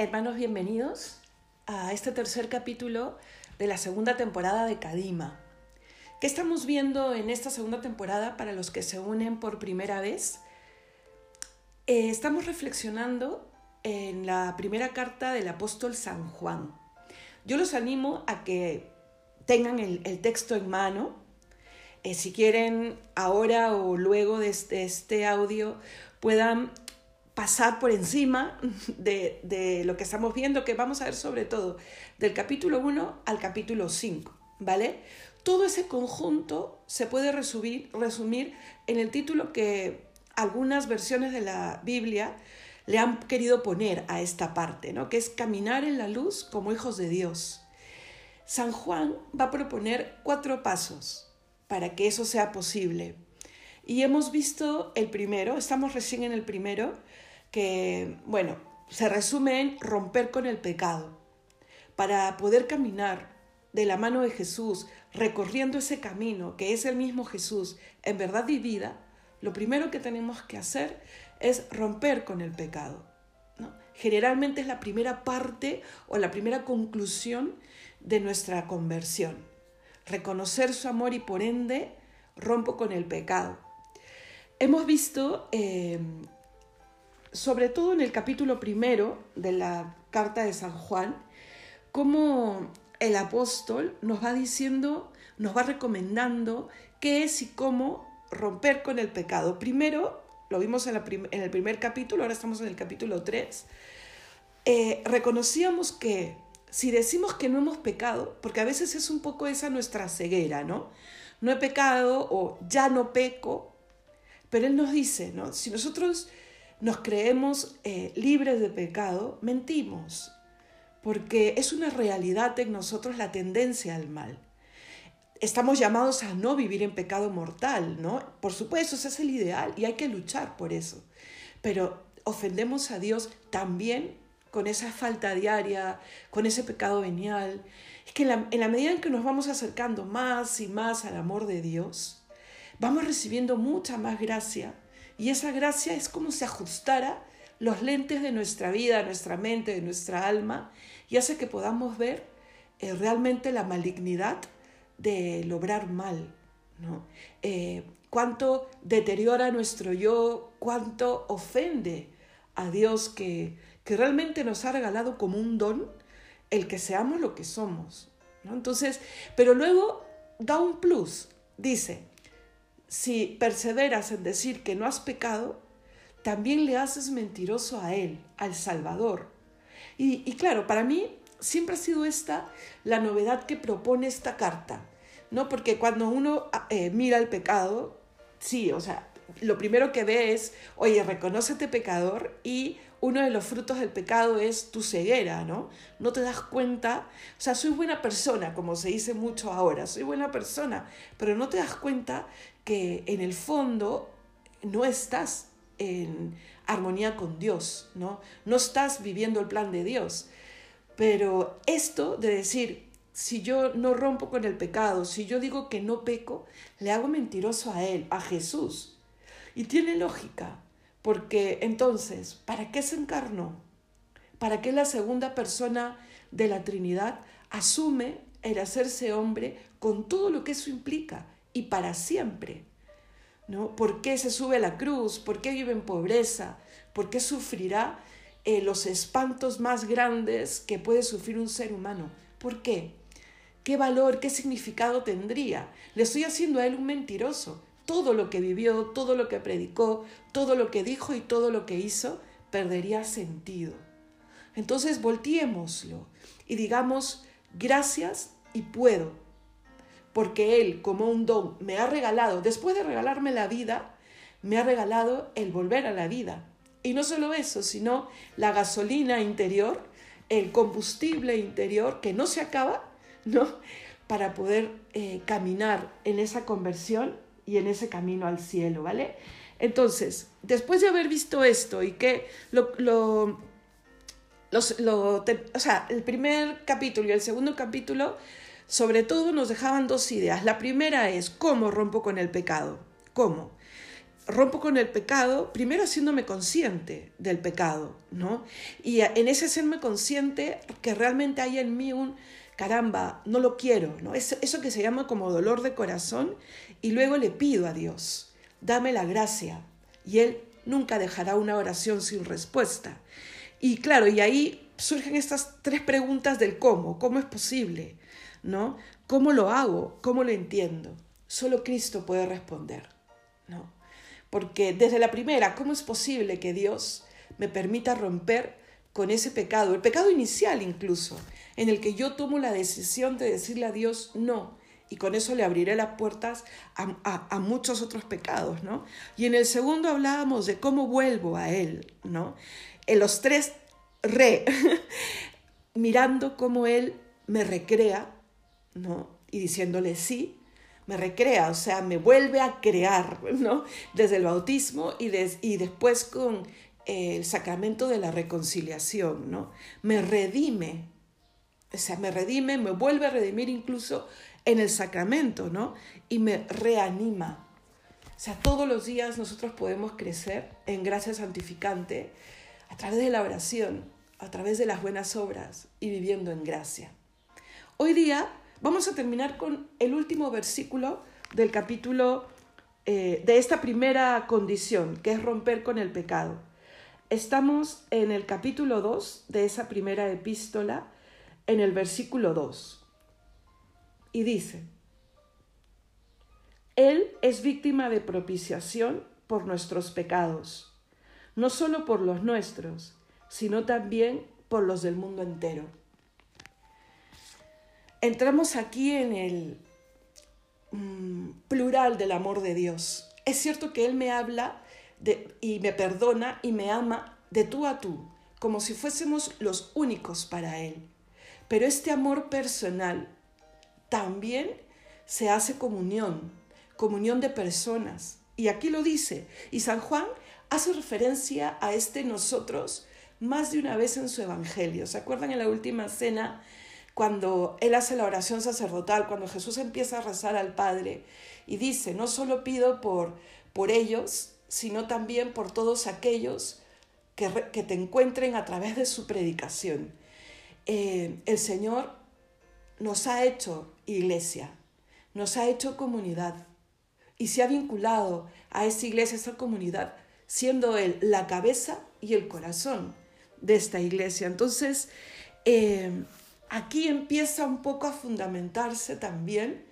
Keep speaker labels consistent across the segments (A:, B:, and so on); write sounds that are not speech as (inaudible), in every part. A: Hermanos, bienvenidos a este tercer capítulo de la segunda temporada de Kadima. ¿Qué estamos viendo en esta segunda temporada para los que se unen por primera vez? Eh, estamos reflexionando en la primera carta del apóstol San Juan. Yo los animo a que tengan el, texto en mano. Eh, si quieren, ahora o luego de este, este audio, puedan pasar por encima de, lo que estamos viendo, que vamos a ver sobre todo del capítulo 1 al capítulo 5, ¿vale? Todo ese conjunto se puede resumir, resumir en el título que algunas versiones de la Biblia le han querido poner a esta parte, ¿no? que es caminar en la luz como hijos de Dios. San Juan va a proponer cuatro pasos para que eso sea posible. Y hemos visto el primero, estamos recién en el primero, que, bueno, se resume en romper con el pecado. Para poder caminar de la mano de Jesús, recorriendo ese camino que es el mismo Jesús en verdad y vida, lo primero que tenemos que hacer es romper con el pecado. ¿no? Generalmente es la primera parte o la primera conclusión de nuestra conversión. Reconocer su amor y por ende rompo con el pecado. Hemos visto eh, sobre todo en el capítulo primero de la carta de San Juan, cómo el apóstol nos va diciendo, nos va recomendando qué es y cómo romper con el pecado. Primero, lo vimos en, el primer capítulo, ahora estamos en el capítulo 3, eh, reconocíamos que si decimos que no hemos pecado, porque a veces es un poco esa nuestra ceguera, ¿no? No he pecado o ya no peco, pero Él nos dice, ¿no? Si nosotros nos creemos eh, libres de pecado, mentimos, porque es una realidad en nosotros la tendencia al mal. Estamos llamados a no vivir en pecado mortal, ¿no? Por supuesto, ese es el ideal y hay que luchar por eso. Pero ofendemos a Dios también con esa falta diaria, con ese pecado venial. Es que en la medida en que nos vamos acercando más y más al amor de Dios, vamos recibiendo mucha más gracia y esa gracia es como si ajustara los lentes de nuestra vida, nuestra mente, de nuestra alma, y hace que podamos ver eh, realmente la malignidad de lograr mal, eh, cuánto deteriora nuestro yo, cuánto ofende a Dios que, que realmente nos ha regalado como un don el que seamos lo que somos. Entonces, pero luego da un plus, dice, si perseveras en decir que no has pecado, también le haces mentiroso a Él, al Salvador. Y, claro, para mí siempre ha sido esta la novedad que propone esta carta, ¿no? Porque cuando uno ah, eh, mira el pecado, sí, o sea, lo primero que ve es, oye, reconócete pecador y uno de los frutos del pecado es tu ceguera, ¿no? No te das cuenta, o sea, soy buena persona, como se dice mucho ahora, soy buena persona, pero no te das cuenta que en el fondo no estás en armonía con Dios, ¿no? No estás viviendo el plan de Dios. Pero esto de decir, si yo no rompo con el pecado, si yo digo que no peco, le hago mentiroso a Él, a Jesús. Y tiene lógica, porque entonces, ¿para qué se encarnó? ¿Para qué la segunda persona de la Trinidad asume el hacerse hombre con todo lo que eso implica? y para siempre. ¿no? ¿Por qué se sube a la cruz? ¿Por qué vive en pobreza? ¿Por qué sufrirá eh, los espantos más grandes que puede sufrir un ser humano? ¿Por qué? ¿Qué valor, qué significado tendría? Le estoy haciendo a él un mentiroso. Todo lo que vivió, todo lo que predicó, todo lo que dijo y todo lo que hizo perdería sentido. Entonces volteémoslo y digamos, gracias y puedo, porque Él como un don me ha regalado, después de regalarme la vida, me ha regalado el volver a la vida. Y no solo eso, sino la gasolina interior, el combustible interior que no se acaba, ¿no? Para poder eh, caminar en esa conversión y en ese camino al cielo, ¿vale? Entonces, después de haber visto esto y que lo, lo lo, o sea, el primer capítulo y el segundo capítulo sobre todo nos dejaban dos ideas. La primera es, ¿cómo rompo con el pecado? ¿Cómo? rompo con el pecado, primero haciéndome consciente del pecado, ¿no? Y en ese hacerme consciente que realmente hay en mí un caramba, no lo quiero, ¿no? Eso, eso que se llama como dolor de corazón y luego le pido a Dios, dame la gracia y Él nunca dejará una oración sin respuesta. Y claro, y ahí surgen estas tres preguntas del cómo, ¿cómo es posible? ¿no? ¿Cómo lo hago? ¿Cómo lo entiendo? Solo Cristo puede responder, ¿no? Porque desde la primera, ¿cómo es posible que Dios me permita romper con ese pecado, el pecado inicial incluso, en el que yo tomo la decisión de decirle a Dios no? Y con eso le abriré las puertas a, muchos otros pecados, ¿no? Y en el segundo hablábamos de cómo vuelvo a Él, ¿no? En los tres re, (laughs) mirando cómo Él me recrea ¿no? Y diciéndole sí, me recrea, o sea, me vuelve a crear, ¿no? Desde el bautismo y, y después con el sacramento de la reconciliación, ¿no? Me redime, o sea, me redime, me vuelve a redimir incluso en el sacramento, ¿no? Y me reanima. O sea, todos los días nosotros podemos crecer en gracia santificante a través de la oración, a través de las buenas obras y viviendo en gracia. Hoy día Vamos a terminar con el último versículo del capítulo eh, de esta primera condición, que es romper con el pecado. Estamos en el capítulo 2 de esa primera epístola, en el versículo 2. Y dice, Él es víctima de propiciación por nuestros pecados, no solo por los nuestros, sino también por los del mundo entero entramos aquí en el mm, plural del amor de Dios. Es cierto que Él me habla y me perdona y me ama de tú a tú, como si fuésemos los únicos para Él. Pero este amor personal también se hace comunión, comunión de personas. Y aquí lo dice, y San Juan hace referencia a este nosotros más de una vez en su Evangelio. ¿Se acuerdan en la última cena cuando él hace la oración sacerdotal, cuando Jesús empieza a rezar al Padre y dice, no solo pido por, por ellos, sino también por todos aquellos que, te encuentren a través de su predicación. Eh, el Señor nos ha hecho iglesia, nos ha hecho comunidad y se ha vinculado a esa iglesia, a esa comunidad, siendo Él la cabeza y el corazón de esta iglesia. Entonces, eh, aquí empieza un poco a fundamentarse también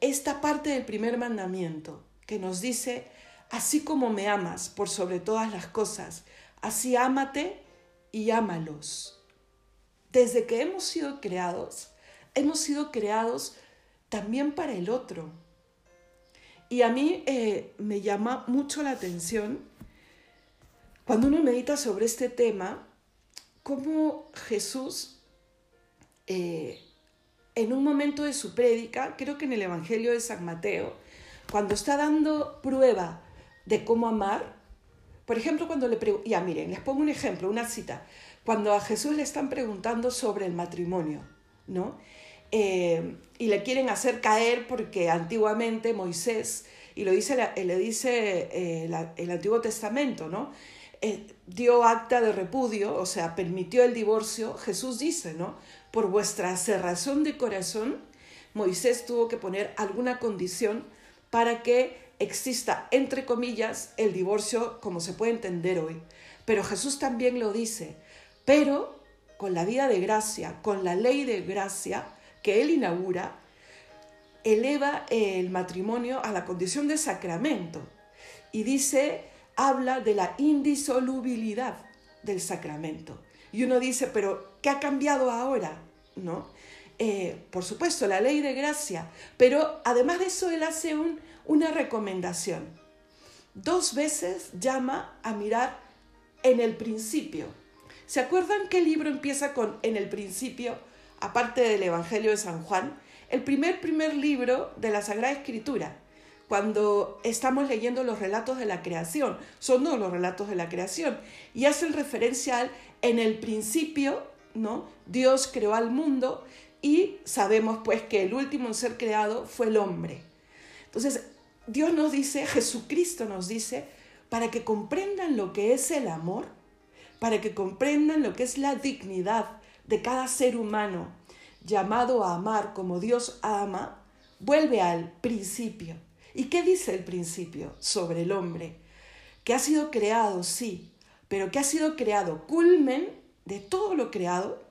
A: esta parte del primer mandamiento que nos dice, así como me amas por sobre todas las cosas, así ámate y ámalos. Desde que hemos sido creados, hemos sido creados también para el otro. Y a mí eh, me llama mucho la atención, cuando uno medita sobre este tema, cómo Jesús eh, en un momento de su prédica, creo que en el Evangelio de San Mateo, cuando está dando prueba de cómo amar, por ejemplo, cuando le ya miren, les pongo un ejemplo, una cita, cuando a Jesús le están preguntando sobre el matrimonio, ¿no? Eh, y le quieren hacer caer porque antiguamente Moisés, y lo dice, eh, le dice el Antiguo Testamento, ¿no? dio acta de repudio, o sea, permitió el divorcio, Jesús dice, ¿no? por vuestra cerrazón de corazón, Moisés tuvo que poner alguna condición para que exista, entre comillas, el divorcio como se puede entender hoy. Pero Jesús también lo dice, pero con la vida de gracia, con la ley de gracia que Él inaugura, eleva el matrimonio a la condición de sacramento y dice, habla de la indisolubilidad del sacramento. Y uno dice, pero ¿Qué ha cambiado ahora? ¿No? Eh, por supuesto, la ley de gracia, pero además de eso, él hace una recomendación. Dos veces llama a mirar en el principio. ¿Se acuerdan qué libro empieza con en el principio, aparte del Evangelio de San Juan? El primer, primer libro de la Sagrada Escritura cuando estamos leyendo los relatos de la creación, son no los relatos de la creación, y hace referencia al en el principio ¿no? Dios creó al mundo y sabemos pues que el último en ser creado fue el hombre. Entonces, Dios nos dice, Jesucristo nos dice, para que comprendan lo que es el amor, para que comprendan lo que es la dignidad de cada ser humano llamado a amar como Dios ama, vuelve al principio. ¿Y qué dice el principio sobre el hombre? Que ha sido creado, sí, pero que ha sido creado culmen de todo lo creado,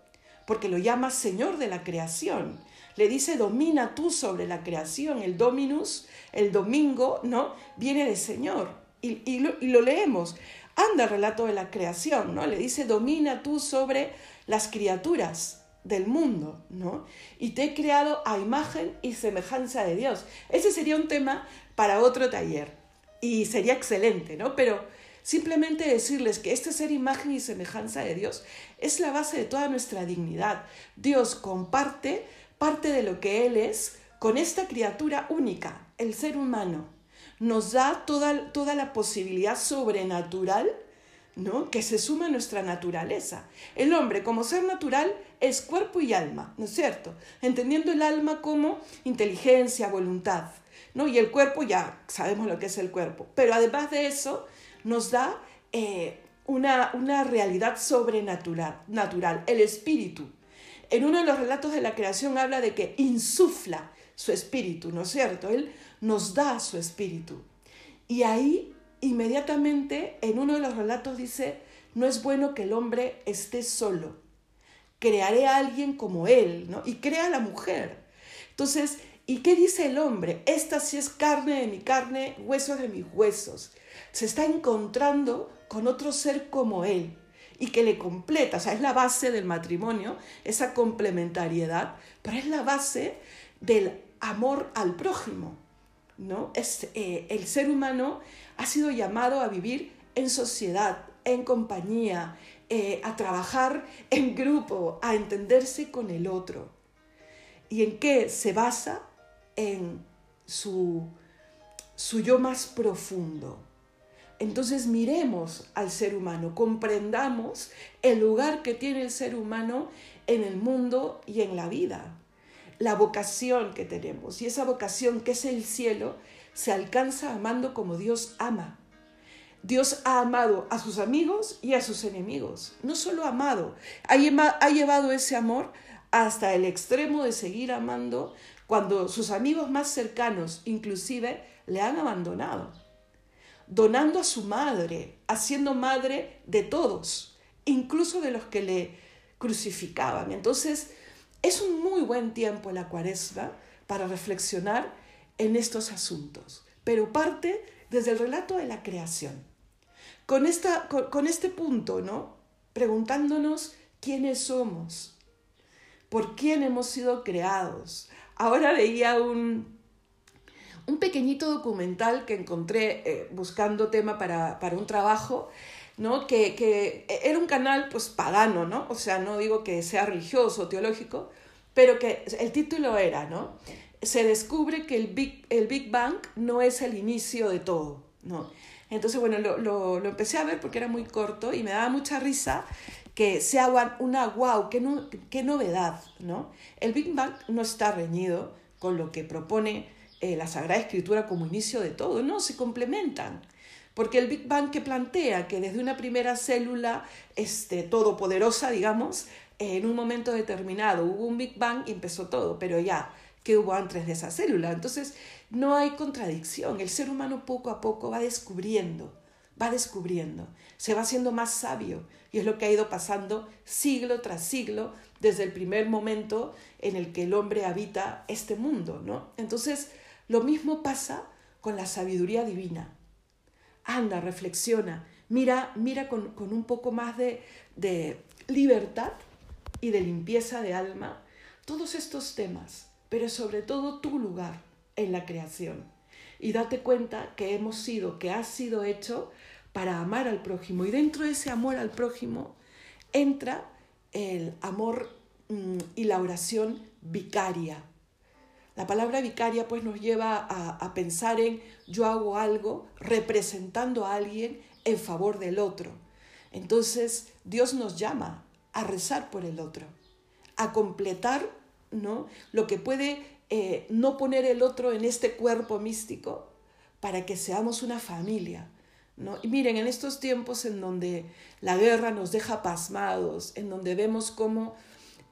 A: porque lo llama Señor de la creación. Le dice, domina tú sobre la creación. El dominus, el domingo, ¿no? Viene de Señor. Y, lo, y lo leemos. Anda el relato de la creación, ¿no? Le dice, domina tú sobre las criaturas del mundo, ¿no? Y te he creado a imagen y semejanza de Dios. Ese sería un tema para otro taller y sería excelente, ¿no? Pero Simplemente decirles que este ser imagen y semejanza de Dios es la base de toda nuestra dignidad. Dios comparte parte de lo que Él es con esta criatura única, el ser humano. Nos da toda, toda la posibilidad sobrenatural ¿no? que se suma a nuestra naturaleza. El hombre como ser natural es cuerpo y alma, ¿no es cierto? Entendiendo el alma como inteligencia, voluntad, ¿no? Y el cuerpo ya sabemos lo que es el cuerpo, pero además de eso nos da eh, una, una, realidad sobrenatural, natural, el espíritu. En uno de los relatos de la creación habla de que insufla su espíritu, ¿no es cierto? Él nos da su espíritu. Y ahí, inmediatamente, en uno de los relatos dice, no es bueno que el hombre esté solo. Crearé a alguien como él, ¿no? Y crea a la mujer. Entonces, ¿Y qué dice el hombre? Esta sí es carne de mi carne, huesos de mis huesos. Se está encontrando con otro ser como él y que le completa, o sea, es la base del matrimonio, esa complementariedad, pero es la base del amor al prójimo, ¿no? Eh, el ser humano ha sido llamado a vivir en sociedad, en compañía, eh, a trabajar en grupo, a entenderse con el otro. ¿Y en qué se basa? en su, yo más profundo. Entonces miremos al ser humano, comprendamos el lugar que tiene el ser humano en el mundo y en la vida, la vocación que tenemos. Y esa vocación que es el cielo se alcanza amando como Dios ama. Dios ha amado a sus amigos y a sus enemigos. No solo amado, ha llevado ese amor hasta el extremo de seguir amando cuando sus amigos más cercanos inclusive le han abandonado, donando a su madre, haciendo madre de todos, incluso de los que le crucificaban. Entonces, es un muy buen tiempo la cuaresma para reflexionar en estos asuntos, pero parte desde el relato de la creación. Con, con este punto, ¿no? Preguntándonos quiénes somos, por quién hemos sido creados, ahora veía un, pequeñito documental que encontré eh, buscando tema para, un trabajo, ¿no? Que, era un canal pues pagano, ¿no? O sea, no digo que sea religioso o teológico, pero que el título era, ¿no? Se descubre que el el Big Bang no es el inicio de todo. No. Entonces, bueno, lo, empecé a ver porque era muy corto y me daba mucha risa que sea una wow, qué, qué novedad, ¿no? El Big Bang no está reñido con lo que propone eh, la Sagrada Escritura como inicio de todo, no, se complementan. Porque el Big Bang que plantea que desde una primera célula este, todopoderosa, digamos, en un momento determinado hubo un Big Bang y empezó todo, pero ya, ¿qué hubo antes de esa célula? Entonces, no hay contradicción. El ser humano poco a poco va descubriendo, va descubriendo, se va haciendo más sabio y es lo que ha ido pasando siglo tras siglo desde el primer momento en el que el hombre habita este mundo, ¿no? Entonces, lo mismo pasa con la sabiduría divina. Anda, reflexiona, mira, mira con, un poco más de, de libertad y de limpieza de alma todos estos temas, pero sobre todo tu lugar en la creación. Y date cuenta que hemos sido, que has sido hecho para amar al prójimo. Y dentro de ese amor al prójimo entra el amor mm, y la oración vicaria. La palabra vicaria pues nos lleva a, a pensar en yo hago algo representando a alguien en favor del otro. Entonces Dios nos llama a rezar por el otro, a completar ¿no? lo que puede eh, no poner el otro en este cuerpo místico para que seamos una familia. ¿no? Y miren, en estos tiempos en donde la guerra nos deja pasmados, en donde vemos cómo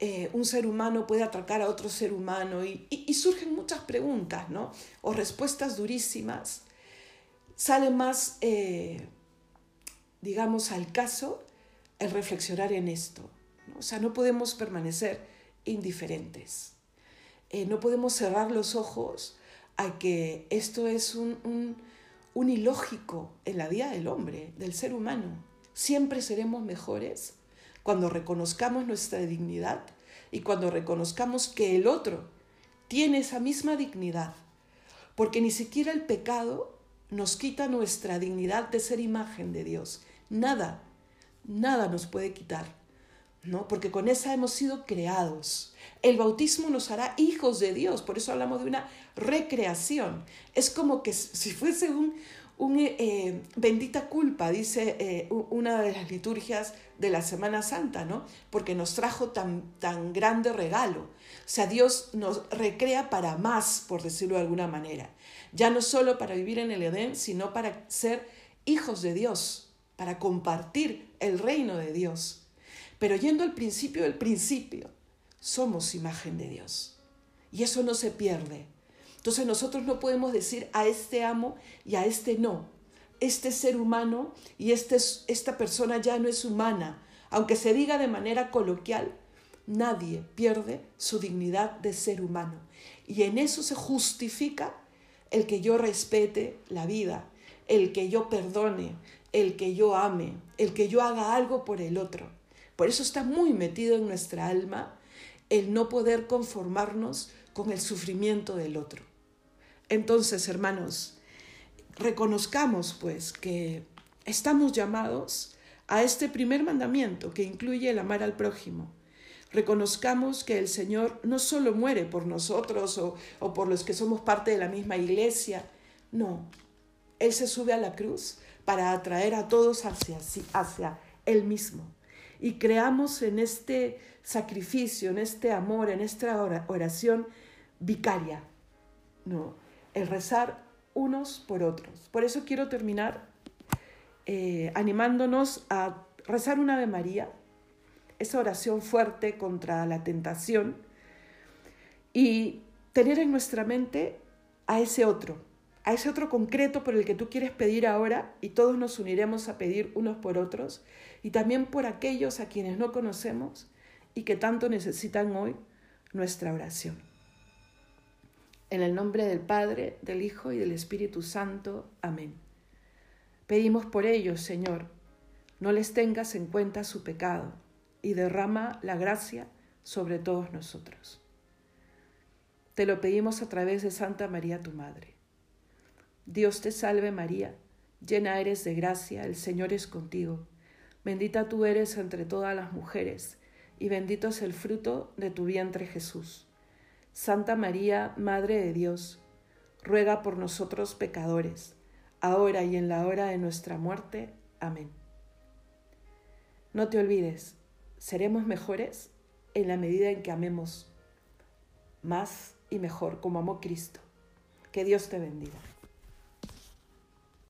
A: eh, un ser humano puede atracar a otro ser humano y, surgen muchas preguntas ¿no? o respuestas durísimas, sale más, eh, digamos, al caso el reflexionar en esto. O sea, no podemos permanecer indiferentes. Eh, no podemos cerrar los ojos a que esto es un ilógico en la vida del hombre, del ser humano. Siempre seremos mejores cuando reconozcamos nuestra dignidad y cuando reconozcamos que el otro tiene esa misma dignidad, porque ni siquiera el pecado nos quita nuestra dignidad de ser imagen de Dios. Nada, nada nos puede quitar. ¿no? Porque con esa hemos sido creados. El bautismo nos hará hijos de Dios, por eso hablamos de una recreación. Es como que si fuese un, un eh, eh, bendita culpa, dice eh, una de las liturgias de la Semana Santa, ¿no? Porque nos trajo tan, tan grande regalo. O sea, Dios nos recrea para más, por decirlo de alguna manera. Ya no solo para vivir en el Edén, sino para ser hijos de Dios, para compartir el reino de Dios. Pero yendo al principio del principio, somos imagen de Dios. Y eso no se pierde. Entonces nosotros no podemos decir a este amo y a este no. Este ser humano y este esta persona ya no es humana. Aunque se diga de manera coloquial, nadie pierde su dignidad de ser humano. Y en eso se justifica el que yo respete la vida, el que yo perdone, el que yo ame, el que yo haga algo por el otro. Por eso está muy metido en nuestra alma el no poder conformarnos con el sufrimiento del otro. Entonces, hermanos, reconozcamos pues que estamos llamados a este primer mandamiento que incluye el amar al prójimo. Reconozcamos que el Señor no solo muere por nosotros o, por los que somos parte de la misma iglesia, no, Él se sube a la cruz para atraer a todos hacia, hacia Él mismo y creamos en este sacrificio, en este amor, en esta oración vicaria. No, el rezar unos por otros. Por eso quiero terminar eh, animándonos a rezar un Ave María, esa oración fuerte contra la tentación, y tener en nuestra mente a ese otro, a ese otro concreto por el que tú quieres pedir ahora y todos nos uniremos a pedir unos por otros y también por aquellos a quienes no conocemos y que tanto necesitan hoy nuestra oración. En el nombre del Padre, del Hijo y del Espíritu Santo. Amén. Pedimos por ellos, Señor, no les tengas en cuenta su pecado y derrama la gracia sobre todos nosotros. Te lo pedimos a través de Santa María, tu Madre. Dios te salve María, llena eres de gracia, el Señor es contigo. Bendita tú eres entre todas las mujeres, y bendito es el fruto de tu vientre Jesús. Santa María, Madre de Dios, ruega por nosotros pecadores, ahora y en la hora de nuestra muerte. Amén. No te olvides, seremos mejores en la medida en que amemos más y mejor como amó Cristo. Que Dios te bendiga.